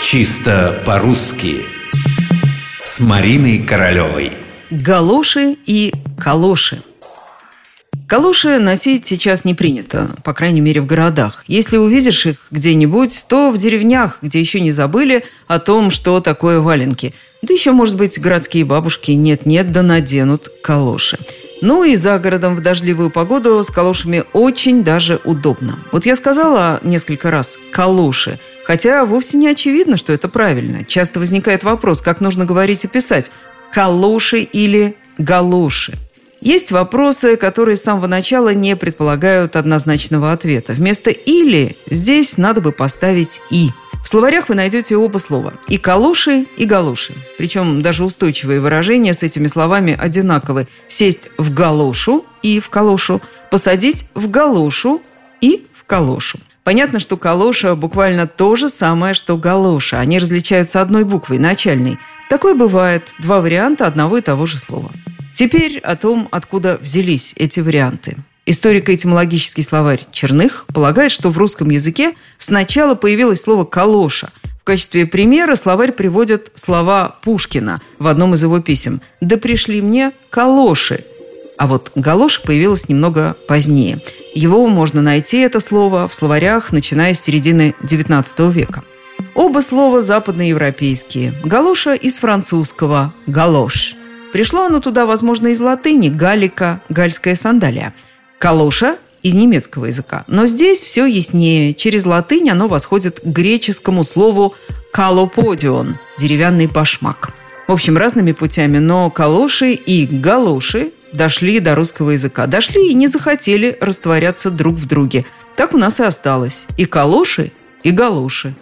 Чисто по-русски С Мариной Королевой Галоши и калоши Калоши носить сейчас не принято, по крайней мере в городах. Если увидишь их где-нибудь, то в деревнях, где еще не забыли о том, что такое валенки. Да еще, может быть, городские бабушки нет-нет да наденут калоши. Ну и за городом в дождливую погоду с калошами очень даже удобно. Вот я сказала несколько раз «калоши», хотя вовсе не очевидно, что это правильно. Часто возникает вопрос, как нужно говорить и писать «калоши» или «галоши». Есть вопросы, которые с самого начала не предполагают однозначного ответа. Вместо «или» здесь надо бы поставить «и». В словарях вы найдете оба слова – и калоши, и галоши. Причем даже устойчивые выражения с этими словами одинаковы. Сесть в галошу и в калошу, посадить в галошу и в калошу. Понятно, что калоша буквально то же самое, что галоша. Они различаются одной буквой, начальной. Такое бывает. Два варианта одного и того же слова. Теперь о том, откуда взялись эти варианты. Историко-этимологический словарь Черных полагает, что в русском языке сначала появилось слово «калоша». В качестве примера словарь приводит слова Пушкина в одном из его писем. «Да пришли мне калоши». А вот галоша появилась немного позднее. Его можно найти, это слово, в словарях, начиная с середины XIX века. Оба слова западноевропейские. Галоша из французского «галош». Пришло оно туда, возможно, из латыни «галика» – «гальская сандалия». Калоша из немецкого языка. Но здесь все яснее. Через латынь оно восходит к греческому слову «калоподион» – деревянный башмак. В общем, разными путями, но калоши и галоши дошли до русского языка. Дошли и не захотели растворяться друг в друге. Так у нас и осталось. И калоши, и галоши.